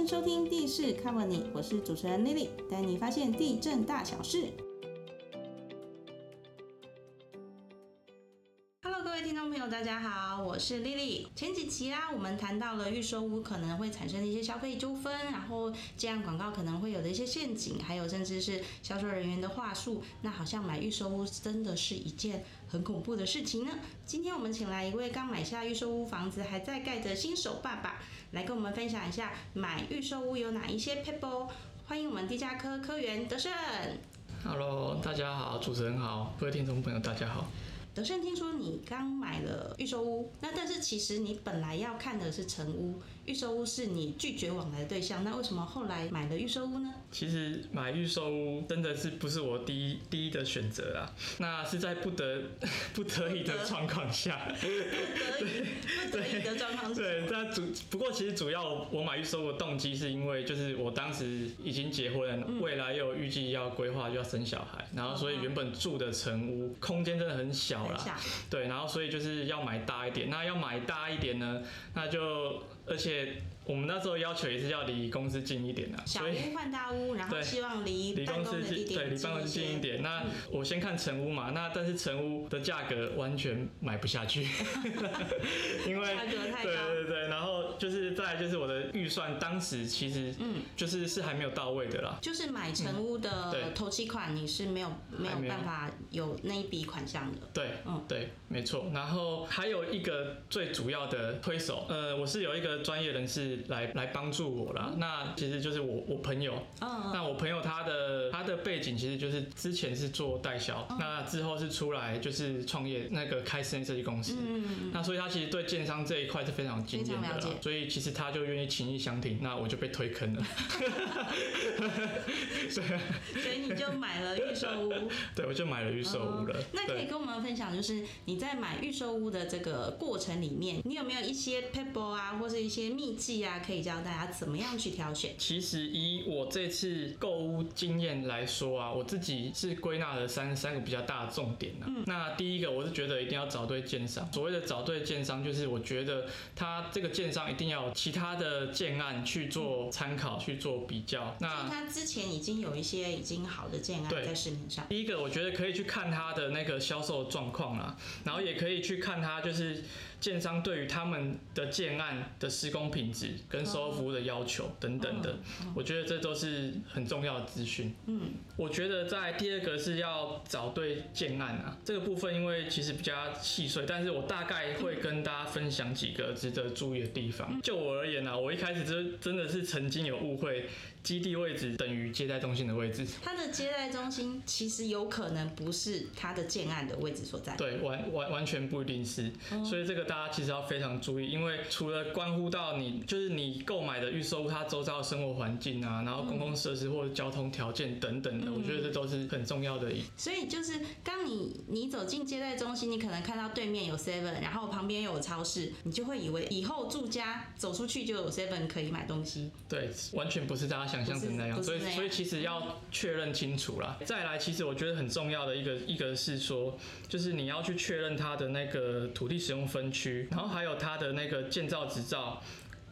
迎收听地势 cover 你，我是主持人 Lily，带你发现地震大小事。大家好，我是丽丽。前几期啊，我们谈到了预售屋可能会产生的一些消费纠纷，然后这样广告可能会有的一些陷阱，还有甚至是销售人员的话术。那好像买预售屋真的是一件很恐怖的事情呢。今天我们请来一位刚买下预售屋房子还在盖的新手爸爸，来跟我们分享一下买预售屋有哪一些 people。欢迎我们地价科科员德胜。Hello，大家好，主持人好，各位听众朋友大家好。德胜，听说你刚买了预售屋，那但是其实你本来要看的是成屋，预售屋是你拒绝往来的对象，那为什么后来买了预售屋呢？其实买预售屋真的是不是我第一第一的选择啊，那是在不得 不得已的状况下。不得已，不得已的状况下对，那主不过其实主要我买预售屋的动机是因为就是我当时已经结婚了，未来又有预计要规划就要生小孩，然后所以原本住的成屋空间真的很小啦很小，对，然后所以就是要买大一点。那要买大一点呢，那就而且我们那时候要求也是要离公司近一点啊，小。屋换大屋，然后希望离离公公司近，的地点对，离办公室近一点。那我先看成屋嘛，那但是成屋的价格完全买不下去，因为价格太高对对对，然后就是再来就是我的预算，当时其实嗯。就是是还没有到位的啦。就是买成屋的头期款，你是没有没有办法有那一笔款项的。对，嗯。对，没错。然后还有一个最主要的推手，呃，我是有一个专业人士来来帮助我啦。那其实就是我我朋友，嗯，那我朋友他的他的背景其实就是之前是做代销，那之后是出来就是创业那个开室内设计公司，嗯那所以他其实对建商这一块是非常有经验的了解，所以其实他就愿意情意相挺，那我就被推坑了。对，所以你就买了预售屋。对我就买了预售屋了哦。那可以，跟我们分享，就是你在买预售屋的这个过程里面，你有没有一些 people 啊，或是一些秘技啊，可以教大家怎么样去挑选？其实以我这次购物经验来说啊，我自己是归纳了三三个比较大的重点啊。那第一个，我是觉得一定要找对建商。所谓的找对建商，就是我觉得他这个建商一定要有其他的建案去做参考、去做比较。那他之前已经有一些已经好的建案在市面上。第一个，我觉得可以去看他的那个销售状况啦，然后也可以去看他就是建商对于他们的建案的施工品质跟售后服务的要求等等的，我觉得这都是很重要的资讯。嗯，我觉得在第二个是要找对建案啊，这个部分因为其实比较细碎，但是我大概会跟大家分享几个值得注意的地方。就我而言啊，我一开始真真的是曾经有误会，基地位置等于接待中心的位置。它的接待中心其实有可能不是它的建案的位置所在。对，完完完全不一定是，所以这个大家其实要非常注意，因为除了关乎到你就是你购买的预售屋它周遭的生活环境啊，然后公共设施或者交通条件等等的，我觉得这都是很重要的一。所以就是当你你走进接待中心，你可能看到对面有 Seven，然后旁边又有超市，你就会以为以后住家走出去就有 Seven 可以买东西。对，完全不是大家想象成那样，所以所以其实要确认清楚啦。再来，其实我觉得很重要的一个一个是说，就是你要去确认它的那个土地使用分区，然后还有它的那个建造执照。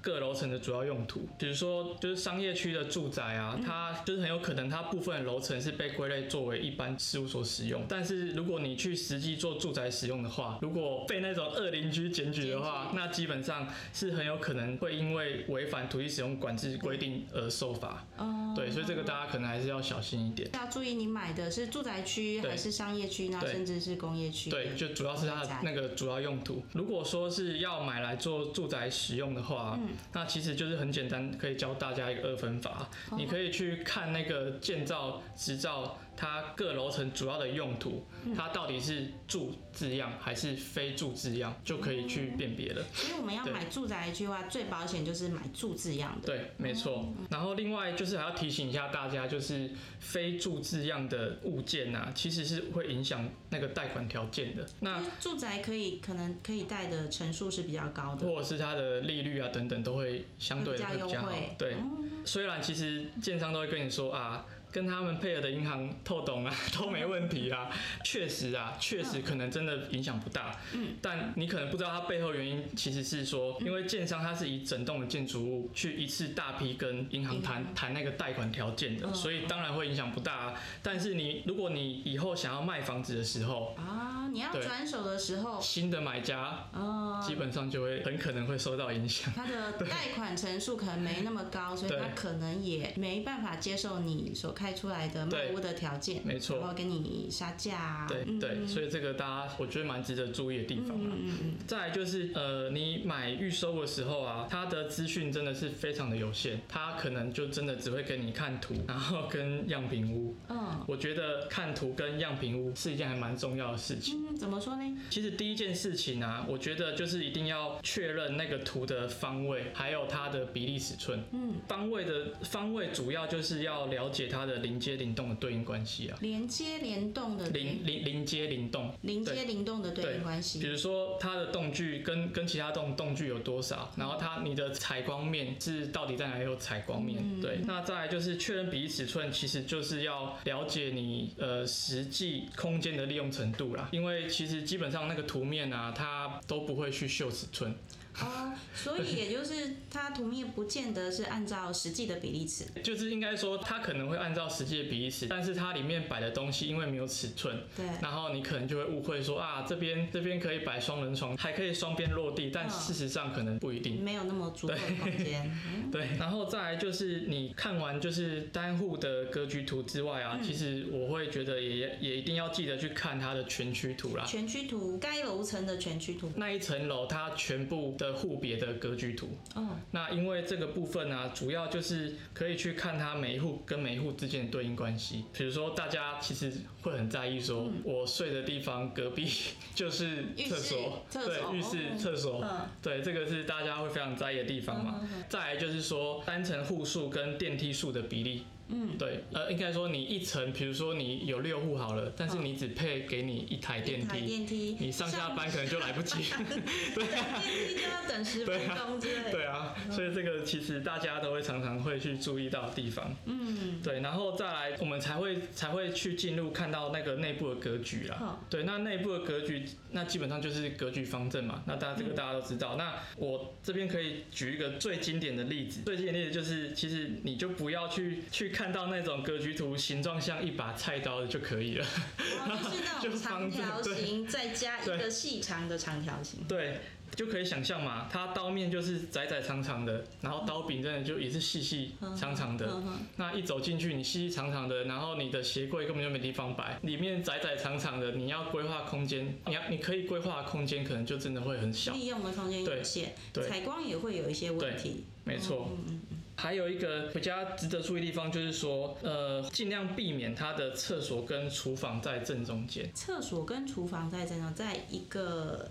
各楼层的主要用途，比如说就是商业区的住宅啊，它就是很有可能它部分楼层是被归类作为一般事务所使用，但是如果你去实际做住宅使用的话，如果被那种恶邻居检举的话，那基本上是很有可能会因为违反土地使用管制规定而受罚。哦，对，所以这个大家可能还是要小心一点。要注意你买的是住宅区还是商业区，那甚至是工业区对，就主要是它的那个主要用途。如果说是要买来做住宅使用的话，嗯那其实就是很简单，可以教大家一个二分法。哦你可以去看那个建造执照，它各楼层主要的用途，嗯它到底是住字样还是非住字样，就可以去辨别了。所以我们要买住宅区的话，最保险就是买住字样的。对，没错。然后另外就是还要提醒一下大家，就是非住字样的物件啊，其实是会影响那个贷款条件的。那住宅可以可能可以贷的成数是比较高的。或者是它的利率啊等等都会相对的会比较优惠。对，虽然其实建商都会跟你说啊，跟他们配合的银行透懂啊，都没问题啊。确实啊，确实可能真的影响不大。嗯，但你可能不知道它背后原因，其实是说，因为建商它是以整栋的建筑物去一次大批跟银行谈谈那个贷款条件的，所以当然会影响不大。啊。但是你如果你以后想要卖房子的时候啊，你要转手的时候，新的买家哦，基本上就会很可能会受到影响。他的 贷款成数可能没那么高，所以他可能也没办法接受你所开出来的卖屋的条件，没错，然后跟你杀价。对对，所以这个大家我觉得蛮值得注意的地方啊。嗯嗯。再来就是呃，你买预收的时候啊，它的资讯真的是非常的有限，它可能就真的只会给你看图，然后跟样品屋。嗯。我觉得看图跟样品屋是一件还蛮重要的事情。嗯，怎么说呢？其实第一件事情啊，我觉得就是一定要确认那个图的方位，还有它的比例尺寸。嗯，方位的方位主要就是要了解它的连接灵动的对应关系啊。连接联动的临临临接灵动，连接灵动的对应关系。比如说它的动距跟跟其他动动距有多少，然后它你的采光面是到底在哪里有采光面？对，那再来就是确认比例尺寸，其实就是要了解你呃实际空间的利用程度啦。因为其实基本上那个图面啊，它都不会去秀尺寸。哦，所以也就是它图面不见得是按照实际的比例尺，就是应该说它可能会按照实际的比例尺，但是它里面摆的东西因为没有尺寸，对，然后你可能就会误会说啊这边这边可以摆双人床，还可以双边落地，但事实上可能不一定，没有那么足够的空间。对，然后再来就是你看完就是单户的格局图之外啊，其实我会觉得也也一定要记得去看它的全区图啦。全区图，该楼层的全区图，那一层楼它全部的。户别的格局图，哦，那因为这个部分呢，主要就是可以去看它每一户跟每一户之间的对应关系。比如说，大家其实会很在意，说我睡的地方隔壁 就是厕所，对，浴室、厕所，对，这个是大家会非常在意的地方嘛。再来就是说，单层户数跟电梯数的比例。嗯，对，呃，应该说你一层，比如说你有六户好了，但是你只配给你一台电梯，电梯，你上下班可能就来不及，对，电梯就要等十分钟之类，对啊，所以这个其实大家都会常常会去注意到的地方，嗯，对，然后再来我们才会才会去进入看到那个内部的格局啦，对，那内部的格局，那基本上就是格局方正嘛，那大家这个大家都知道，那我这边可以举一个最经典的例子，最经典的例子就是其实你就不要去去。看到那种格局图，形状像一把菜刀的就可以了。就是那种 长条形，再加一个细长的长条形。对，就可以想象嘛，它刀面就是窄窄长长的，然后刀柄真的就也是细细长长的。那一走进去，你细细长长的，然后你的鞋柜根本就没地方摆，里面窄窄长长的，你要规划空间，你要你可以规划的空间可能就真的会很小，利用的空间有限，采光也会有一些问题。没错。还有一个比较值得注意的地方，就是说，呃，尽量避免它的厕所跟厨房在正中间。厕所跟厨房在正中，在一个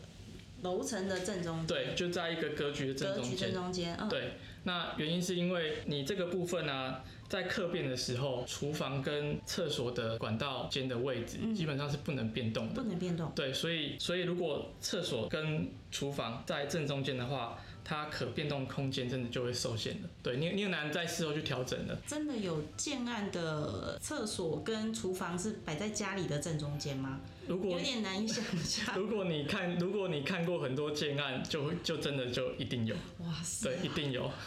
楼层的正中间。对，就在一个格局的正中间。正中间。嗯。对，那原因是因为你这个部分呢，在客变的时候，厨房跟厕所的管道间的位置基本上是不能变动的。不能变动。对，所以，所以如果厕所跟厨房在正中间的话。它可变动空间真的就会受限了，对你，你很难在事后去调整了。真的有建案的厕所跟厨房是摆在家里的正中间吗？如果有点难以想象。如果你看，如果你看过很多建案，就就真的就一定有。哇塞！对，一定有。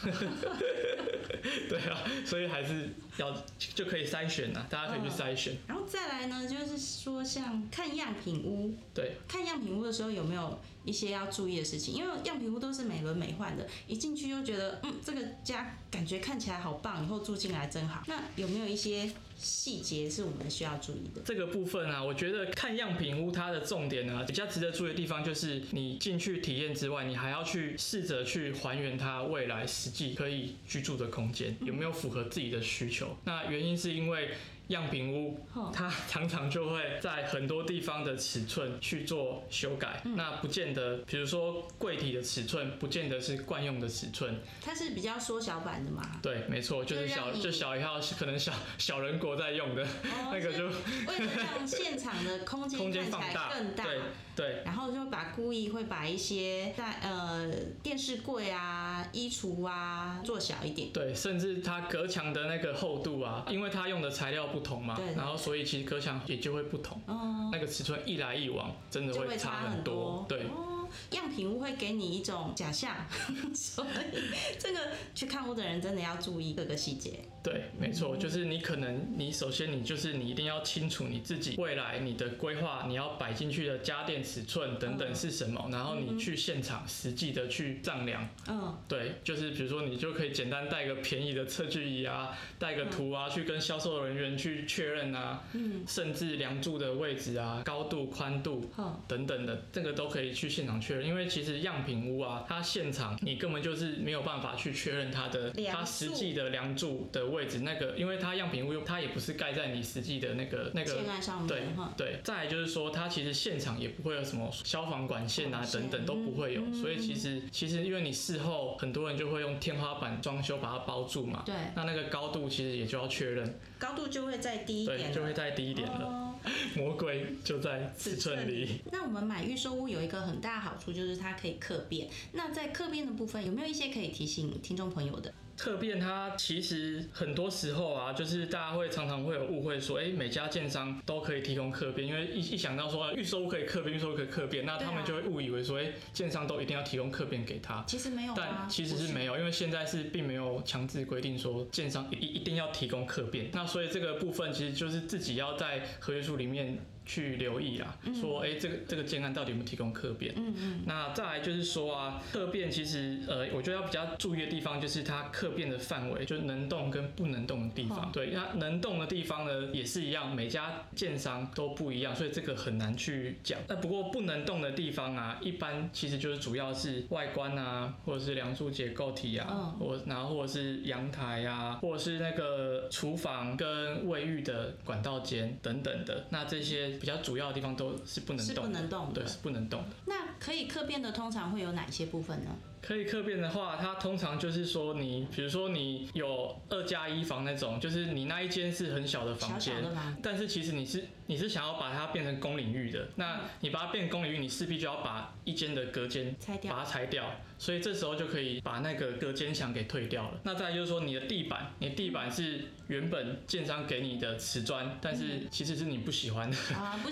对啊，所以还是要就可以筛选呐，大家可以去筛选。然后再来呢，就是说像看样品屋，对，看样品屋的时候有没有？一些要注意的事情，因为样品屋都是美轮美奂的，一进去就觉得，嗯，这个家感觉看起来好棒，以后住进来真好。那有没有一些细节是我们需要注意的？这个部分啊，我觉得看样品屋它的重点呢，比较值得注意的地方就是你进去体验之外，你还要去试着去还原它未来实际可以居住的空间，有没有符合自己的需求？那原因是因为。样品屋，它常常就会在很多地方的尺寸去做修改，那不见得，比如说柜体的尺寸，不见得是惯用的尺寸。它是比较缩小版的嘛？对，没错，就是小就小一号，可能小 小人国在用的那个就为了让现场的空间空间放大更大。对对然后就把故意会把一些在呃电视柜啊、衣橱啊做小一点。对，甚至它隔墙的那个厚度啊，因为它用的材料不同嘛对对，然后所以其实隔墙也就会不同，哦，那个尺寸一来一往，真的就会差很多。对，哦，样品屋会给你一种假象，所以这个去看屋的人真的要注意各个细节。对，没错，就是你可能你首先你就是你一定要清楚你自己未来你的规划，你要摆进去的家电尺寸等等嗯。是什么，然后你去现场实际的去丈量。嗯，对，就是比如说你就可以简单带个便宜的测距仪啊，带个图啊，去跟销售人员去确认啊，嗯，甚至梁柱的位置啊、高度、宽度。好，等等的，这个都可以去现场确认，因为其实样品屋啊，它现场你根本就是没有办法去确认它的梁它实际的梁柱的位置，那个因为它样品屋它也不是盖在你实际的那个那个上对面哈。对，再来就是说，它其实现场也不会有什么消防管线啊等等都不会有，嗯所以其实其实因为你事后很多人就会用天花板装修把它包住嘛，对，那那个高度其实也就要确认，高度就会再低一，点了，就会再低一点了。哦 魔鬼就在尺寸里。那我们买预售屋有一个很大的好处，就是它可以客变。那在客变的部分，有没有一些可以提醒听众朋友的？特变它其实很多时候啊，就是大家会常常会有误会说，哎、每家建商都可以提供客变，因为一一想到说预售屋可以客变，预售屋可以客变，那他们就会误以为说，哎、建商都一定要提供客变给他。其实没有啊，但其实是没有，因为现在是并没有强制规定说建商一一一定要提供客变，那所以这个部分其实就是自己要在合约书里面去留意啊，说哎、诶这个这个建案到底有没有提供客变？嗯嗯，那再来就是说啊，客变其实呃，我觉得要比较注意的地方就是它客变的范围，就是能动跟不能动的地方。哦对，那能动的地方呢也是一样，每家建商都不一样，所以这个很难去讲。那不过不能动的地方啊，一般其实就是主要是外观啊，或者是梁柱结构体啊，嗯或然后或者是阳台啊，或者是那个厨房跟卫浴的管道间等等的。那这些比较主要的地方都是不能是不，能动的对，。是不能动的。那可以客变的通常会有哪些部分呢？可以客变的话，它通常就是说你，比如说你有二加一房那种，就是你那一间是很小的房间，小的房，但是其实你是你是想要把它变成公领域的，那你把它变成公领域，你势必就要把一间的隔间拆掉。把它拆掉，所以这时候就可以把那个隔间墙给退掉了。那再来就是说你的地板，你的地板是原本建商给你的瓷砖，但是其实是你不喜欢的，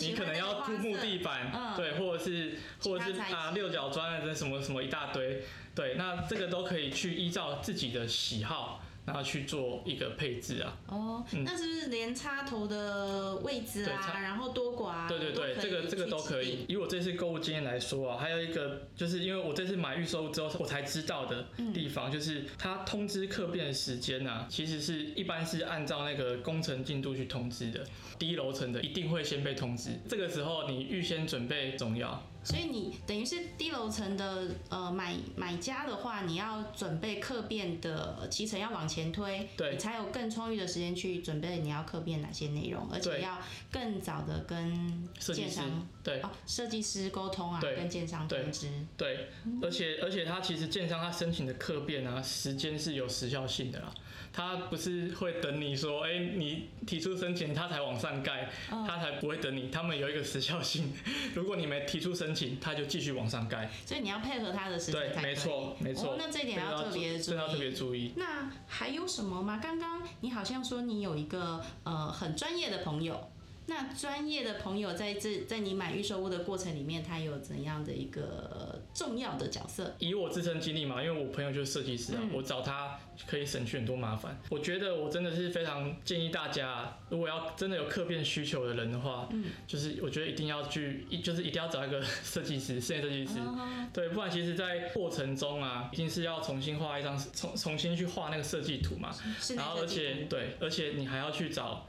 你可能要铺木地板，嗯。对，或者是或者是啊六角砖啊，这什么什么一大堆，对，那这个都可以去依照自己的喜好，然后去做一个配置啊。哦，嗯那是不是连插头的位置啊，然后多寡、啊，对对对，这个这个都可。以以我这次购物经验来说啊，还有一个就是因为我这次买预售屋之后，我才知道的嗯地方，就是它通知客变的时间啊，其实是一般是按照那个工程进度去通知的。低楼层的一定会先被通知，这个时候你预先准备重要。所以你等于是低楼层的呃买买家的话，你要准备客变的期程要往前推，对你才有更充裕的时间去准备你要客变哪些内容，而且要更早的跟设计师建商对哦设计师沟通啊，对跟建商通知。对，而且而且他其实建商他申请的客变啊，时间是有时效性的啦。他不是会等你说，哎、你提出申请，他才往上盖，嗯他才不会等你。他们有一个时效性，如果你没提出申请，他就继续往上盖。所以你要配合他的时间对。没错，没错。哦，那这一点要特别注注这个要特别。注意。那还有什么吗？刚刚你好像说你有一个呃很专业的朋友，那专业的朋友在这在你买预售屋的过程里面，他有怎样的一个重要的角色？以我自身经历嘛，因为我朋友就是设计师啊，嗯我找他可以省去很多麻烦。我觉得我真的是非常建议大家，如果要真的有客变需求的人的话，嗯就是我觉得一定要去，一就是一定要找一个 设计师，室内设计师。哦对，不然其实，在过程中啊，一定是要重新画一张，重重新去画那个设计图嘛。然后而且对，而且你还要去找，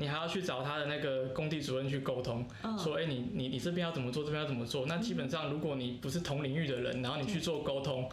你还要去找他的那个工地主任去沟通，嗯说，哎、你你你这边要怎么做，这边要怎么做。那基本上，如果你不是同领域的人，然后你去做沟通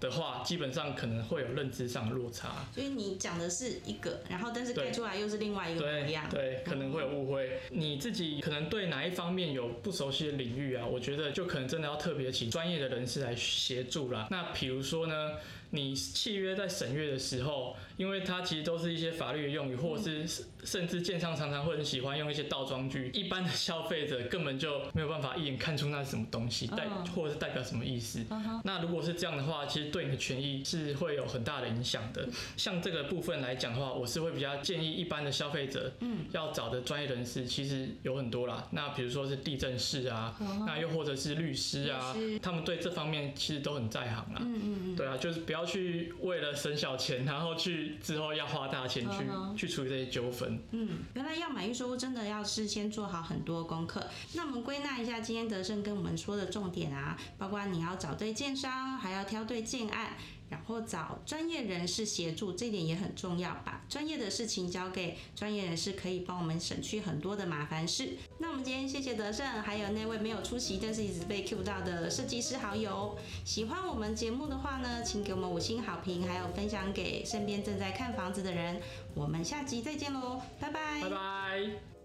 的话，基本上可能会有认知上的落差。所以你讲的是一个，然后但是对盖出来又是另外一个模对样。对，可能会有误会。你自己可能对哪一方面有不熟悉的领域啊，我觉得就可能真的要特别请专业的人士来协助啦。那比如说呢，你契约在审阅的时候，因为它其实都是一些法律的用语，或者是甚至建商常常会很喜欢用一些倒装句，一般的消费者根本就没有办法一眼看出那是什么东西，代嗯。或者是代表什么意思。那如果是这样的话，其实对你的权益是会有很大的影响的。像这个部分来讲的话，我是会比较建议一般的消费者，嗯，要找的专业人士其实有很多啦。那比如说是地震士啊，那又或者是律师啊，他们对这方面其实都很在行啦。嗯嗯嗯，对啊，就是不要去为了省小钱，然后去之后要花大钱去、去处理这些纠纷。嗯，原来要买预售屋真的要事先做好很多功课。那我们归纳一下今天德胜跟我们说的重点啊，包括你要找对建商，还要挑对建案。然后找专业人士协助，这点也很重要。把专业的事情交给专业人士，可以帮我们省去很多的麻烦事。那我们今天谢谢德胜，还有那位没有出席但是一直被 Q 到的设计师好友。喜欢我们节目的话呢，请给我们五星好评，还有分享给身边正在看房子的人。我们下集再见喽，拜拜。拜拜。